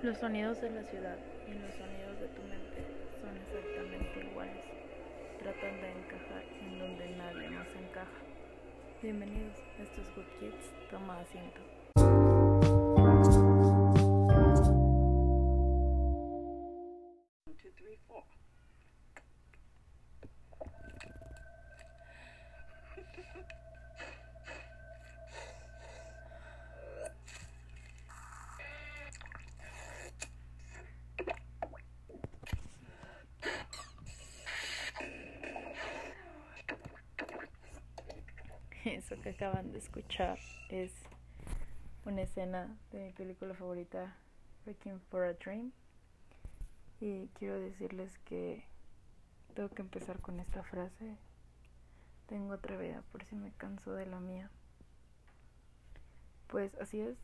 Los sonidos de la ciudad y los sonidos de tu mente son exactamente iguales. Tratan de encajar en donde nadie más encaja. Bienvenidos, estos es Good Kids, toma asiento. Eso que acaban de escuchar es una escena de mi película favorita, Breaking for a Dream. Y quiero decirles que tengo que empezar con esta frase. Tengo otra vida por si me canso de la mía. Pues así es.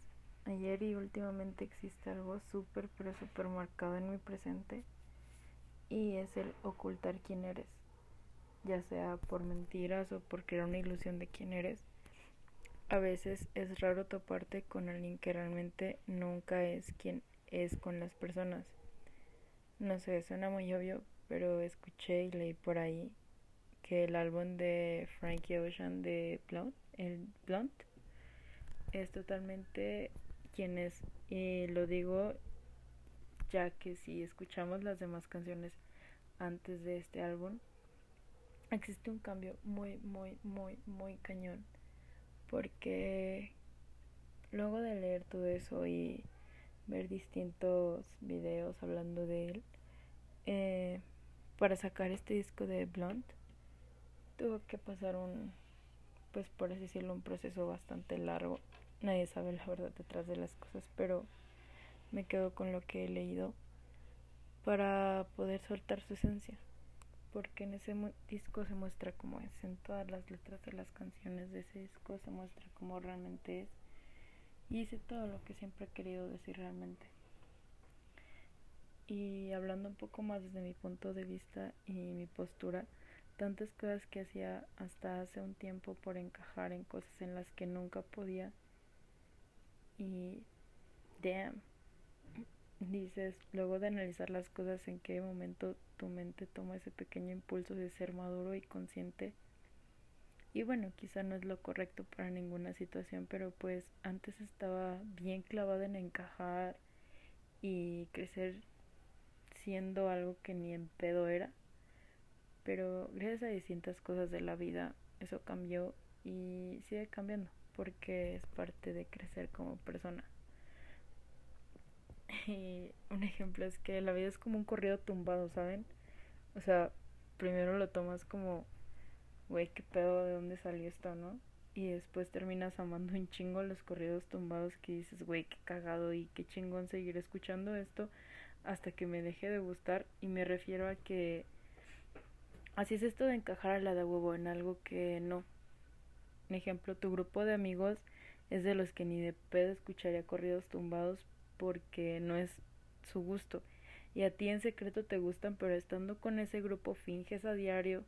Ayer y últimamente existe algo súper, pero súper marcado en mi presente. Y es el ocultar quién eres ya sea por mentiras o por crear una ilusión de quién eres. A veces es raro toparte con alguien que realmente nunca es quien es con las personas. No sé, suena muy obvio, pero escuché y leí por ahí que el álbum de Frankie Ocean de Blunt, el Blunt, es totalmente quien es. Y lo digo ya que si escuchamos las demás canciones antes de este álbum, existe un cambio muy, muy, muy, muy cañón. Porque luego de leer todo eso y ver distintos videos hablando de él, eh, para sacar este disco de Blunt, tuvo que pasar un, pues por así decirlo, un proceso bastante largo. Nadie sabe la verdad detrás de las cosas, pero me quedo con lo que he leído para poder soltar su esencia porque en ese disco se muestra cómo es, en todas las letras de las canciones de ese disco se muestra cómo realmente es y dice todo lo que siempre he querido decir realmente. Y hablando un poco más desde mi punto de vista y mi postura, tantas cosas que hacía hasta hace un tiempo por encajar en cosas en las que nunca podía y damn dices, luego de analizar las cosas, en qué momento tu mente toma ese pequeño impulso de ser maduro y consciente. Y bueno, quizá no es lo correcto para ninguna situación, pero pues antes estaba bien clavada en encajar y crecer siendo algo que ni en pedo era. Pero gracias a distintas cosas de la vida, eso cambió y sigue cambiando porque es parte de crecer como persona. Y un ejemplo es que la vida es como un corrido tumbado, ¿saben? O sea, primero lo tomas como, güey, qué pedo, de dónde salió esto, ¿no? Y después terminas amando un chingo los corridos tumbados que dices, güey, qué cagado y qué chingón seguir escuchando esto hasta que me deje de gustar. Y me refiero a que así es esto de encajar a la de huevo en algo que no. Un ejemplo, tu grupo de amigos es de los que ni de pedo escucharía corridos tumbados porque no es su gusto. Y a ti en secreto te gustan, pero estando con ese grupo finges a diario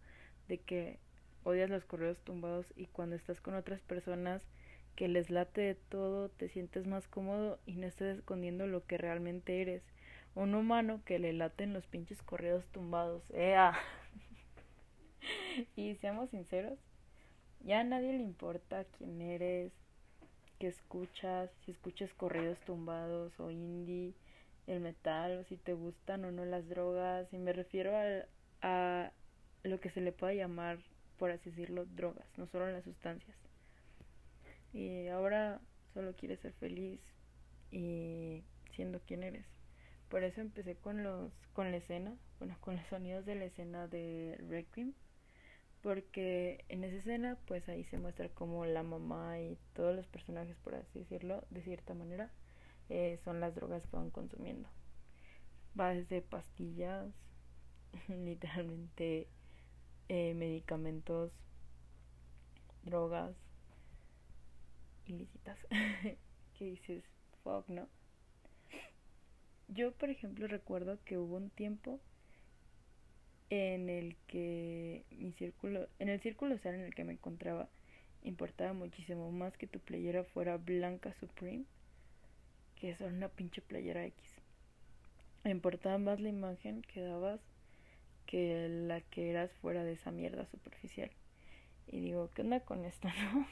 de que odias los correos tumbados y cuando estás con otras personas que les late de todo, te sientes más cómodo y no estás escondiendo lo que realmente eres. Un humano que le laten los pinches correos tumbados. ¡Ea! y seamos sinceros, ya a nadie le importa quién eres, que escuchas, si escuchas corridos tumbados o indie, el metal, o si te gustan o no las drogas, y me refiero a, a lo que se le pueda llamar, por así decirlo, drogas, no solo las sustancias. Y ahora solo quieres ser feliz y siendo quien eres. Por eso empecé con los con la escena, bueno, con los sonidos de la escena de Requiem porque en esa escena pues ahí se muestra como la mamá y todos los personajes por así decirlo de cierta manera eh, son las drogas que van consumiendo. Va desde pastillas literalmente eh, medicamentos drogas ilícitas que dices fuck no yo por ejemplo recuerdo que hubo un tiempo en el que mi círculo, en el círculo social en el que me encontraba, importaba muchísimo más que tu playera fuera blanca Supreme, que es una pinche playera X. me importaba más la imagen que dabas que la que eras fuera de esa mierda superficial. Y digo, ¿qué onda con esto, no?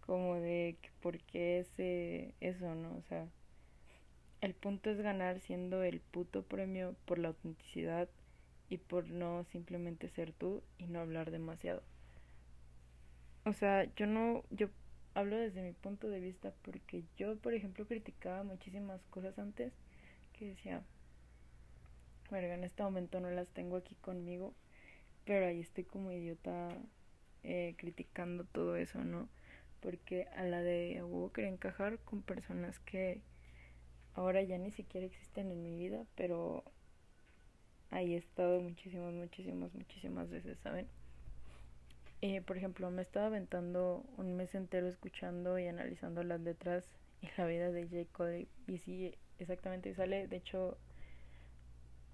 Como de por qué ese, eso, ¿no? O sea, el punto es ganar siendo el puto premio por la autenticidad y por no simplemente ser tú y no hablar demasiado. O sea, yo no, yo hablo desde mi punto de vista porque yo, por ejemplo, criticaba muchísimas cosas antes que decía, bueno, en este momento no las tengo aquí conmigo, pero ahí estoy como idiota eh, criticando todo eso, ¿no? Porque a la de huevo quería encajar con personas que ahora ya ni siquiera existen en mi vida, pero ahí he estado muchísimas, muchísimas, muchísimas veces, ¿saben? Eh, por ejemplo, me estaba aventando un mes entero escuchando y analizando las letras y la vida de J. Cole. Y sí, exactamente sale, de hecho,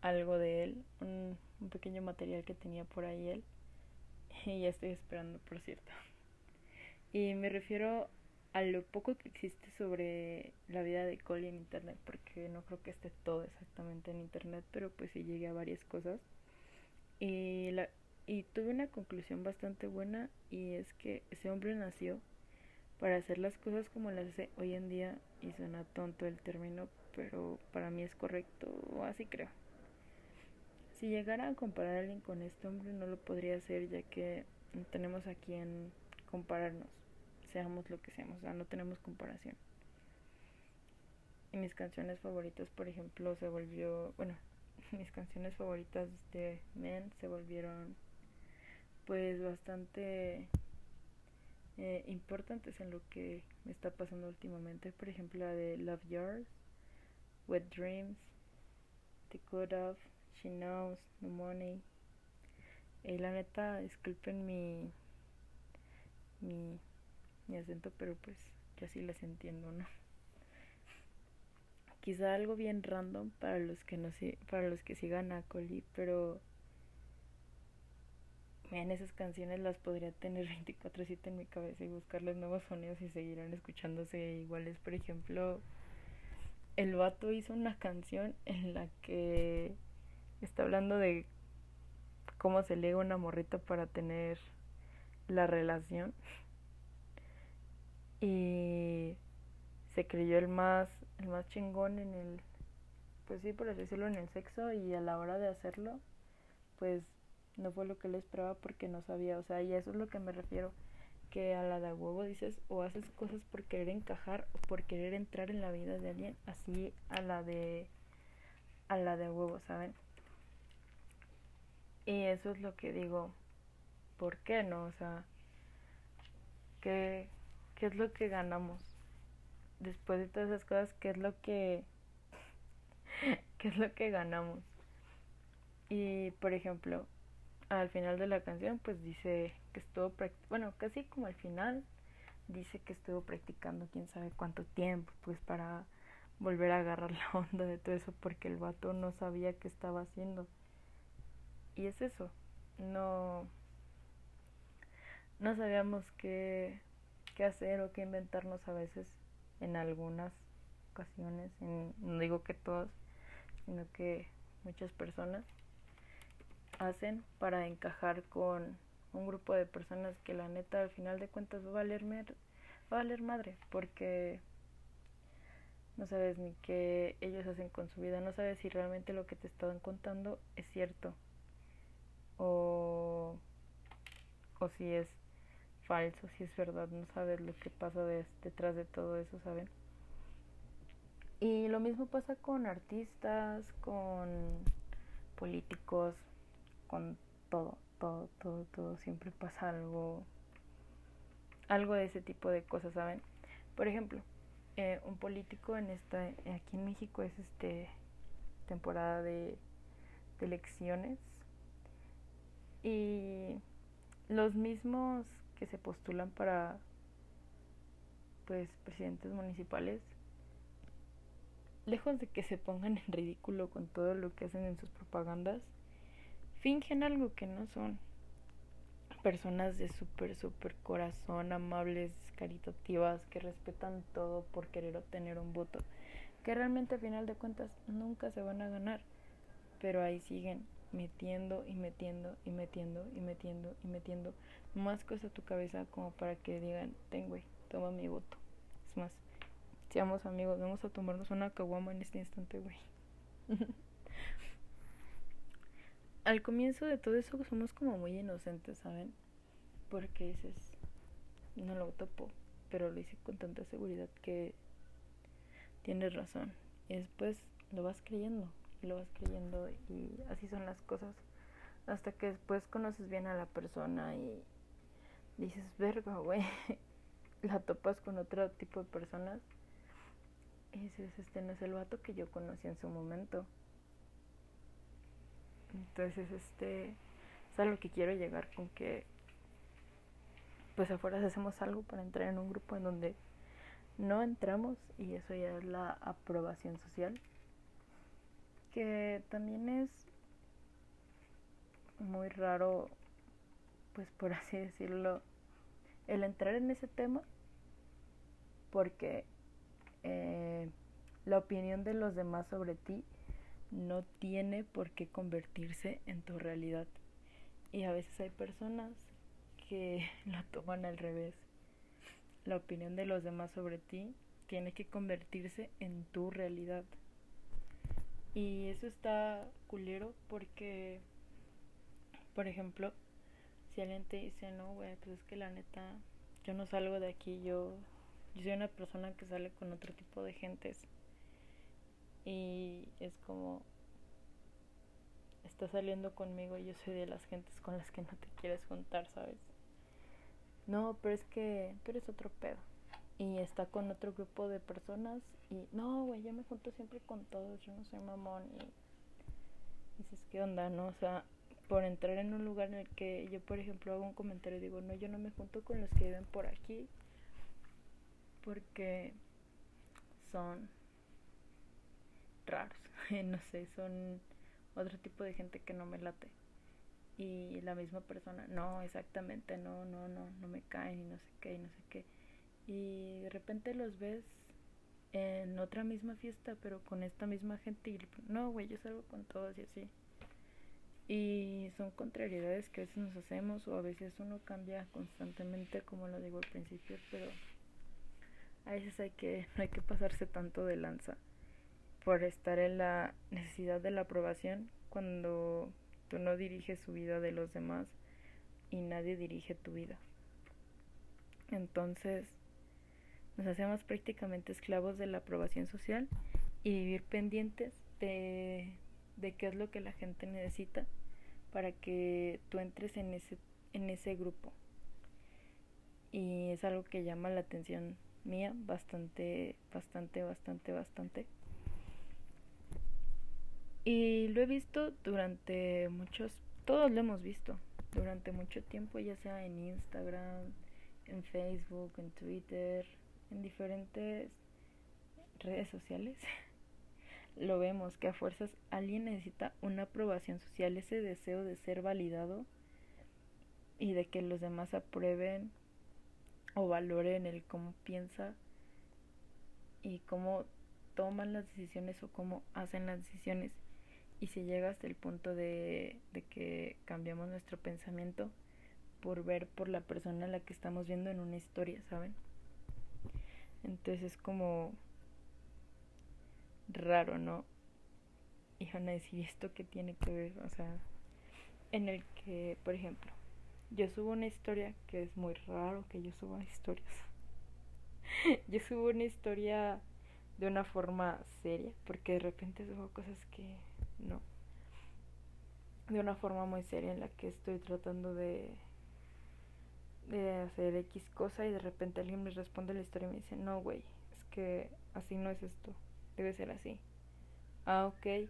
algo de él, un, un pequeño material que tenía por ahí él. Y ya estoy esperando, por cierto. Y me refiero a lo poco que existe sobre la vida de Cole en internet, porque no creo que esté todo exactamente en internet, pero pues sí llegué a varias cosas. Y, la, y tuve una conclusión bastante buena y es que ese hombre nació para hacer las cosas como las hace hoy en día y suena tonto el término, pero para mí es correcto, así creo. Si llegara a comparar a alguien con este hombre no lo podría hacer ya que no tenemos a quien compararnos seamos lo que seamos, o sea, no tenemos comparación. Y mis canciones favoritas, por ejemplo, se volvió, bueno, mis canciones favoritas de Men se volvieron pues bastante eh, importantes en lo que me está pasando últimamente. Por ejemplo, la de Love Yours, Wet Dreams, The Good Of, She Knows, No Money. Y la neta, disculpen mi, mi mi acento, pero pues yo sí las entiendo, ¿no? Quizá algo bien random para los que no para los que sigan a Coli, pero en esas canciones las podría tener 24/7 en mi cabeza y buscarles nuevos sonidos y seguirán escuchándose iguales. Por ejemplo, el vato hizo una canción en la que está hablando de cómo se lee una morrita para tener la relación y se creyó el más el más chingón en el pues sí por así decirlo en el sexo y a la hora de hacerlo pues no fue lo que él esperaba porque no sabía o sea y eso es lo que me refiero que a la de huevo dices o haces cosas por querer encajar o por querer entrar en la vida de alguien así a la de a la de huevo saben y eso es lo que digo ¿por qué no? o sea que ¿Qué es lo que ganamos? Después de todas esas cosas, ¿qué es lo que qué es lo que ganamos? Y por ejemplo, al final de la canción pues dice que estuvo bueno, casi como al final dice que estuvo practicando quién sabe cuánto tiempo pues para volver a agarrar la onda de todo eso porque el vato no sabía qué estaba haciendo. Y es eso, no no sabíamos qué qué hacer o qué inventarnos a veces en algunas ocasiones, no digo que todas, sino que muchas personas hacen para encajar con un grupo de personas que la neta al final de cuentas va a valer, valer madre, porque no sabes ni qué ellos hacen con su vida, no sabes si realmente lo que te estaban contando es cierto o, o si es falso, si es verdad, no sabes lo que pasa detrás de todo eso, ¿saben? Y lo mismo pasa con artistas, con políticos, con todo, todo, todo, todo. Siempre pasa algo, algo de ese tipo de cosas, ¿saben? Por ejemplo, eh, un político en esta, aquí en México es este temporada de, de elecciones y los mismos que se postulan para pues presidentes municipales lejos de que se pongan en ridículo con todo lo que hacen en sus propagandas fingen algo que no son. Personas de súper súper corazón amables caritativas que respetan todo por querer obtener un voto que realmente a final de cuentas nunca se van a ganar, pero ahí siguen metiendo y metiendo y metiendo y metiendo y metiendo más cosas a tu cabeza como para que digan, ten güey, toma mi voto. Es más, seamos amigos, vamos a tomarnos una caguama en este instante, güey. Al comienzo de todo eso somos como muy inocentes, ¿saben? Porque dices, no lo topo, pero lo hice con tanta seguridad que tienes razón. Y después lo vas creyendo, lo vas creyendo y así son las cosas. Hasta que después conoces bien a la persona y dices, verga, güey, la topas con otro tipo de personas. Y dices, este no es el vato que yo conocí en su momento. Entonces, este, es a lo que quiero llegar con que, pues afuera hacemos algo para entrar en un grupo en donde no entramos y eso ya es la aprobación social, que también es muy raro, pues por así decirlo, el entrar en ese tema, porque eh, la opinión de los demás sobre ti no tiene por qué convertirse en tu realidad. Y a veces hay personas que lo toman al revés. La opinión de los demás sobre ti tiene que convertirse en tu realidad. Y eso está culero porque, por ejemplo, si alguien te dice, no, güey, pues es que la neta, yo no salgo de aquí, yo, yo soy una persona que sale con otro tipo de gentes. Y es como, está saliendo conmigo y yo soy de las gentes con las que no te quieres juntar, ¿sabes? No, pero es que tú eres otro pedo. Y está con otro grupo de personas y no, güey, yo me junto siempre con todos, yo no soy mamón y dices, ¿qué onda, no? O sea, por entrar en un lugar en el que yo, por ejemplo, hago un comentario y digo, no, yo no me junto con los que viven por aquí porque son raros, no sé, son otro tipo de gente que no me late. Y la misma persona, no, exactamente, no, no, no, no me caen y no sé qué, y no sé qué. Y de repente los ves en otra misma fiesta, pero con esta misma gente. Y no, güey, yo salgo con todos y así. Y son contrariedades que a veces nos hacemos o a veces uno cambia constantemente, como lo digo al principio, pero a veces hay que, hay que pasarse tanto de lanza por estar en la necesidad de la aprobación cuando tú no diriges su vida de los demás y nadie dirige tu vida. Entonces nos hacemos prácticamente esclavos de la aprobación social y vivir pendientes de, de qué es lo que la gente necesita para que tú entres en ese, en ese grupo. Y es algo que llama la atención mía bastante, bastante, bastante, bastante. Y lo he visto durante muchos, todos lo hemos visto, durante mucho tiempo, ya sea en Instagram, en Facebook, en Twitter, en diferentes redes sociales. lo vemos que a fuerzas alguien necesita una aprobación social, ese deseo de ser validado y de que los demás aprueben o valoren el cómo piensa y cómo toman las decisiones o cómo hacen las decisiones y se llega hasta el punto de, de que cambiamos nuestro pensamiento por ver por la persona a la que estamos viendo en una historia, ¿saben? Entonces es como raro, ¿no? Y van a decir, ¿esto qué tiene que ver? O sea, en el que, por ejemplo, yo subo una historia que es muy raro que yo suba historias. yo subo una historia de una forma seria, porque de repente subo cosas que no. De una forma muy seria en la que estoy tratando de de hacer X cosa y de repente alguien me responde la historia y me dice, no, güey, es que así no es esto, debe ser así. Ah, ok.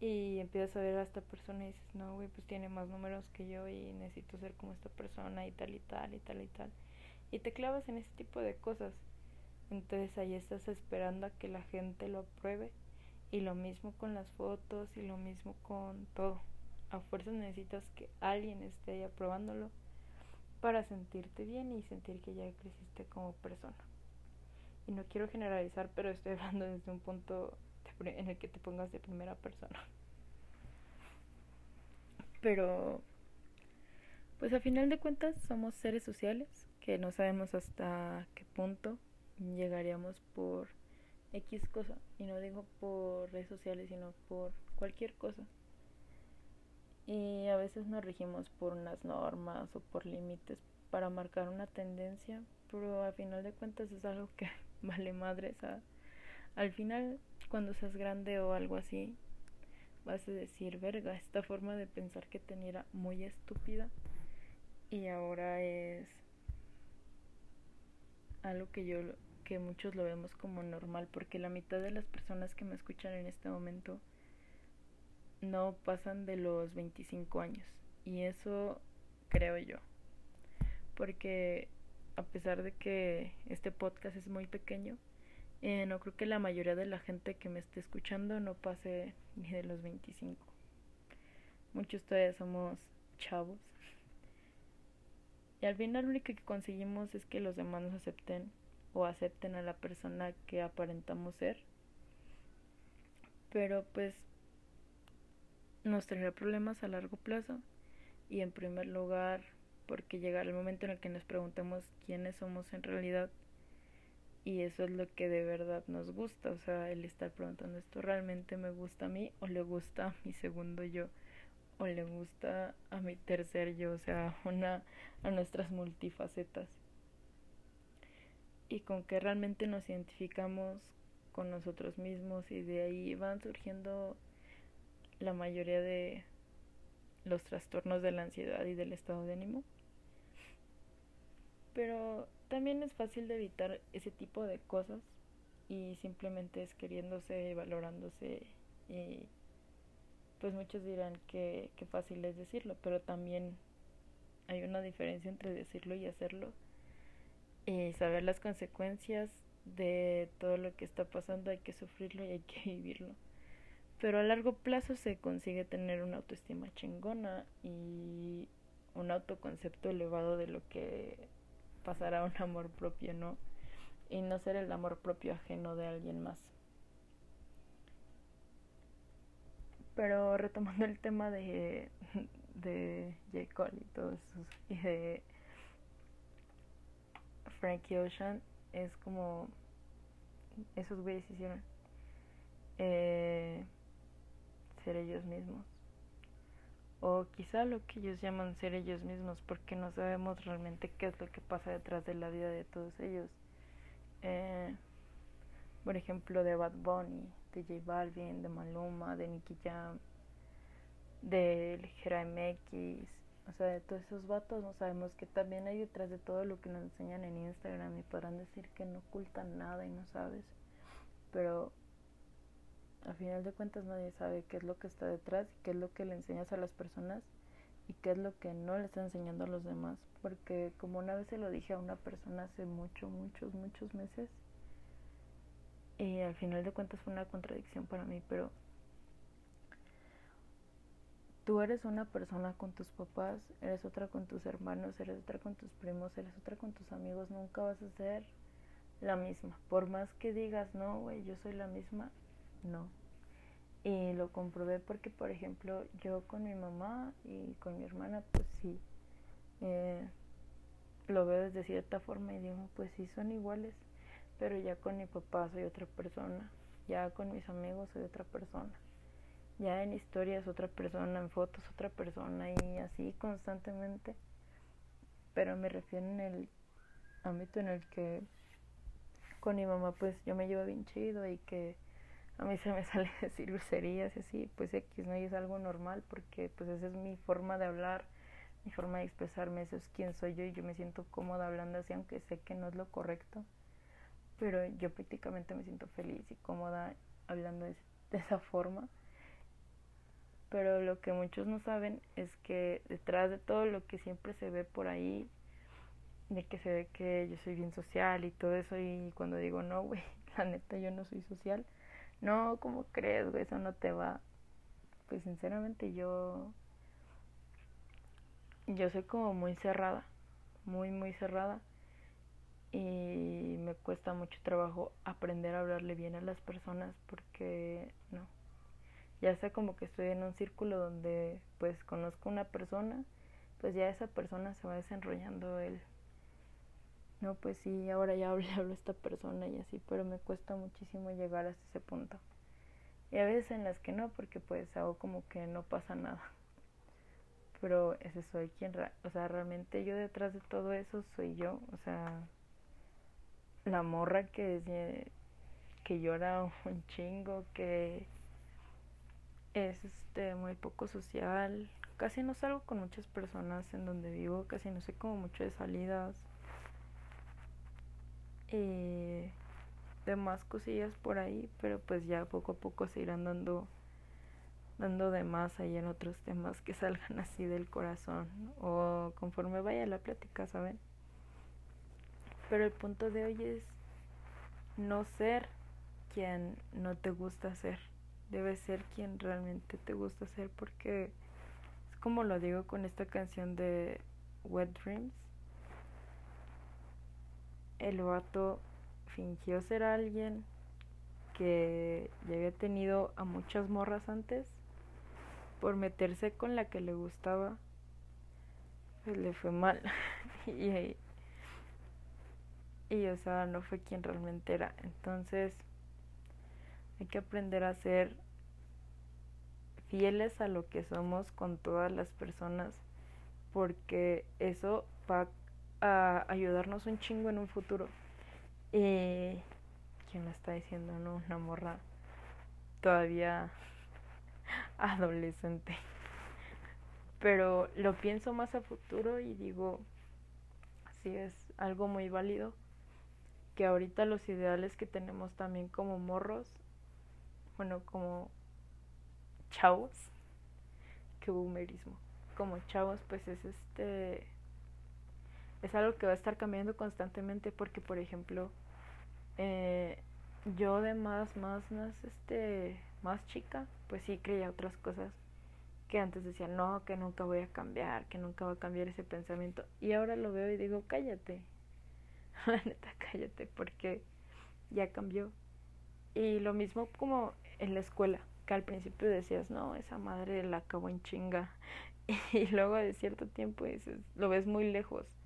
Y empiezas a ver a esta persona y dices, no, güey, pues tiene más números que yo y necesito ser como esta persona y tal y tal y tal y tal. Y te clavas en ese tipo de cosas. Entonces ahí estás esperando a que la gente lo apruebe y lo mismo con las fotos y lo mismo con todo. A fuerzas necesitas que alguien esté ahí aprobándolo para sentirte bien y sentir que ya creciste como persona. Y no quiero generalizar, pero estoy hablando desde un punto en el que te pongas de primera persona. Pero, pues a final de cuentas somos seres sociales que no sabemos hasta qué punto llegaríamos por X cosa. Y no digo por redes sociales, sino por cualquier cosa. Y a veces nos regimos por unas normas o por límites para marcar una tendencia, pero a final de cuentas es algo que vale madre. al final, cuando seas grande o algo así, vas a decir, verga, esta forma de pensar que tenía era muy estúpida y ahora es algo que yo que muchos lo vemos como normal porque la mitad de las personas que me escuchan en este momento no pasan de los 25 años y eso creo yo porque a pesar de que este podcast es muy pequeño eh, no creo que la mayoría de la gente que me esté escuchando no pase ni de los 25 muchos todavía somos chavos y al final lo único que conseguimos es que los demás nos acepten o acepten a la persona que aparentamos ser. Pero pues nos traerá problemas a largo plazo y en primer lugar porque llegará el momento en el que nos preguntemos quiénes somos en realidad. Y eso es lo que de verdad nos gusta, o sea, el estar preguntando esto realmente me gusta a mí o le gusta a mi segundo yo o le gusta a mi tercer yo, o sea, una a nuestras multifacetas. Y con que realmente nos identificamos con nosotros mismos y de ahí van surgiendo la mayoría de los trastornos de la ansiedad y del estado de ánimo. Pero también es fácil de evitar ese tipo de cosas y simplemente es queriéndose y valorándose y pues muchos dirán que, que fácil es decirlo, pero también hay una diferencia entre decirlo y hacerlo y saber las consecuencias de todo lo que está pasando, hay que sufrirlo y hay que vivirlo. Pero a largo plazo se consigue tener una autoestima chingona y un autoconcepto elevado de lo que pasará un amor propio, ¿no? Y no ser el amor propio ajeno de alguien más. Pero retomando el tema de, de J. Cole y todo eso, y de Frankie Ocean es como esos güeyes hicieron eh, ser ellos mismos o quizá lo que ellos llaman ser ellos mismos porque no sabemos realmente qué es lo que pasa detrás de la vida de todos ellos eh, por ejemplo de Bad Bunny de J Balvin de Maluma de Nicky Jam de Jeremy X o sea, de todos esos vatos no sabemos que también hay detrás de todo lo que nos enseñan en Instagram y podrán decir que no ocultan nada y no sabes. Pero al final de cuentas nadie sabe qué es lo que está detrás qué es lo que le enseñas a las personas y qué es lo que no le está enseñando a los demás. Porque como una vez se lo dije a una persona hace muchos, muchos, muchos meses y al final de cuentas fue una contradicción para mí, pero Tú eres una persona con tus papás, eres otra con tus hermanos, eres otra con tus primos, eres otra con tus amigos, nunca vas a ser la misma. Por más que digas, no, güey, yo soy la misma, no. Y lo comprobé porque, por ejemplo, yo con mi mamá y con mi hermana, pues sí, eh, lo veo desde cierta forma y digo, pues sí, son iguales. Pero ya con mi papá soy otra persona, ya con mis amigos soy otra persona ya en historias otra persona, en fotos otra persona y así constantemente. Pero me refiero en el ámbito en el que con mi mamá pues yo me llevo bien chido y que a mí se me sale decir groserías y así, pues X, ¿no? Es algo normal porque pues esa es mi forma de hablar, mi forma de expresarme, eso es quién soy yo y yo me siento cómoda hablando así, aunque sé que no es lo correcto, pero yo prácticamente me siento feliz y cómoda hablando de esa forma pero lo que muchos no saben es que detrás de todo lo que siempre se ve por ahí, de que se ve que yo soy bien social y todo eso, y cuando digo, no, güey, la neta yo no soy social, no, ¿cómo crees, güey? Eso no te va. Pues sinceramente yo, yo soy como muy cerrada, muy, muy cerrada. y me cuesta mucho trabajo aprender a hablarle bien a las personas porque no. Ya sea como que estoy en un círculo donde pues conozco una persona, pues ya esa persona se va desenrollando el no, pues sí, ahora ya hablo a esta persona y así, pero me cuesta muchísimo llegar hasta ese punto. Y a veces en las que no, porque pues hago como que no pasa nada. Pero ese soy quien, o sea, realmente yo detrás de todo eso soy yo, o sea, la morra que, que llora un chingo, que es este muy poco social, casi no salgo con muchas personas en donde vivo, casi no sé como mucho de salidas y demás cosillas por ahí, pero pues ya poco a poco se irán dando dando de más ahí en otros temas que salgan así del corazón o conforme vaya la plática, ¿saben? Pero el punto de hoy es no ser quien no te gusta ser. Debe ser quien realmente te gusta ser porque es como lo digo con esta canción de Wet Dreams. El vato fingió ser alguien que ya había tenido a muchas morras antes por meterse con la que le gustaba. Pues le fue mal. y y o sea no fue quien realmente era entonces hay que aprender a ser fieles a lo que somos con todas las personas porque eso va a ayudarnos un chingo en un futuro. Y quién lo está diciendo no una morra todavía adolescente. Pero lo pienso más a futuro y digo sí es algo muy válido que ahorita los ideales que tenemos también como morros, bueno, como chavos, que boomerismo, como chavos, pues es este, es algo que va a estar cambiando constantemente porque, por ejemplo, eh, yo de más, más, más, este, más chica, pues sí creía otras cosas que antes decía, no, que nunca voy a cambiar, que nunca va a cambiar ese pensamiento. Y ahora lo veo y digo, cállate, neta, cállate, porque ya cambió. Y lo mismo como en la escuela, que al principio decías, no, esa madre la acabó en chinga. Y luego de cierto tiempo dices, lo ves muy lejos.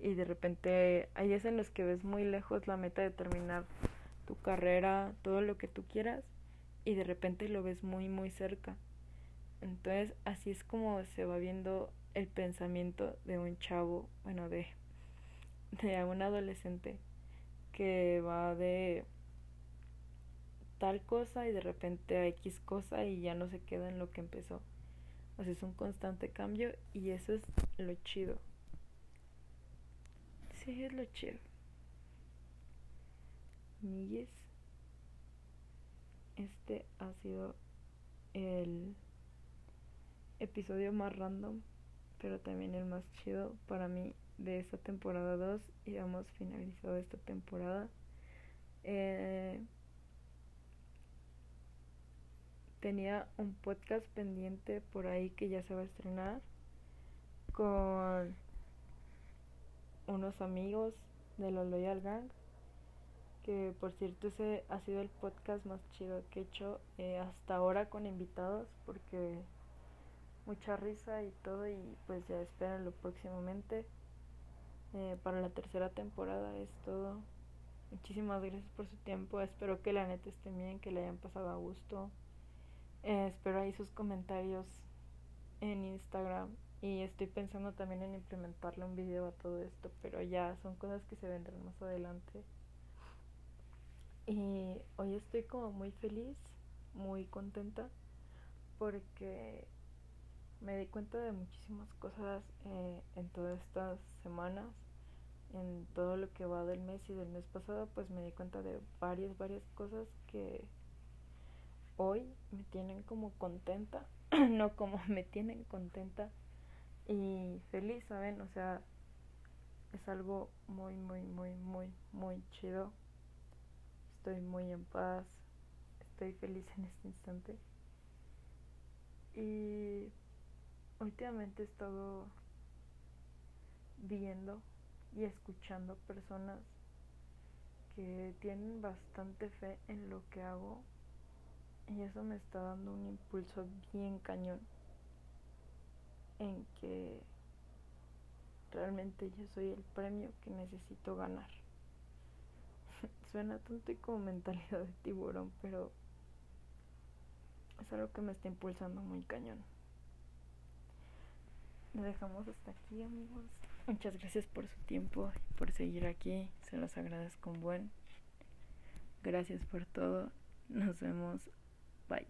Y de repente hay días en los que ves muy lejos la meta de terminar tu carrera, todo lo que tú quieras, y de repente lo ves muy, muy cerca. Entonces así es como se va viendo el pensamiento de un chavo, bueno, de de un adolescente que va de tal cosa y de repente a X cosa y ya no se queda en lo que empezó. O sea, es un constante cambio y eso es lo chido. Sí, es lo chido. Migues, este ha sido el episodio más random, pero también el más chido para mí de esta temporada 2 y hemos finalizado esta temporada. Eh, tenía un podcast pendiente por ahí que ya se va a estrenar con unos amigos de la Loyal Gang que por cierto ese ha sido el podcast más chido que he hecho eh, hasta ahora con invitados porque mucha risa y todo y pues ya espérenlo próximamente eh, para la tercera temporada es todo. Muchísimas gracias por su tiempo. Espero que la neta esté bien, que le hayan pasado a gusto. Eh, espero ahí sus comentarios en Instagram. Y estoy pensando también en implementarle un video a todo esto, pero ya son cosas que se vendrán más adelante. Y hoy estoy como muy feliz, muy contenta, porque me di cuenta de muchísimas cosas eh, en todas estas semanas, en todo lo que va del mes y del mes pasado, pues me di cuenta de varias, varias cosas que hoy me tienen como contenta, no como me tienen contenta y feliz, ¿saben? O sea, es algo muy, muy, muy, muy, muy chido. Estoy muy en paz, estoy feliz en este instante. Y últimamente he estado viendo y escuchando personas que tienen bastante fe en lo que hago y eso me está dando un impulso bien cañón en que realmente yo soy el premio que necesito ganar. Suena tonto y como mentalidad de tiburón, pero es algo que me está impulsando muy cañón. Lo dejamos hasta aquí, amigos. Muchas gracias por su tiempo y por seguir aquí. Se los agradezco un buen. Gracias por todo. Nos vemos. Bye.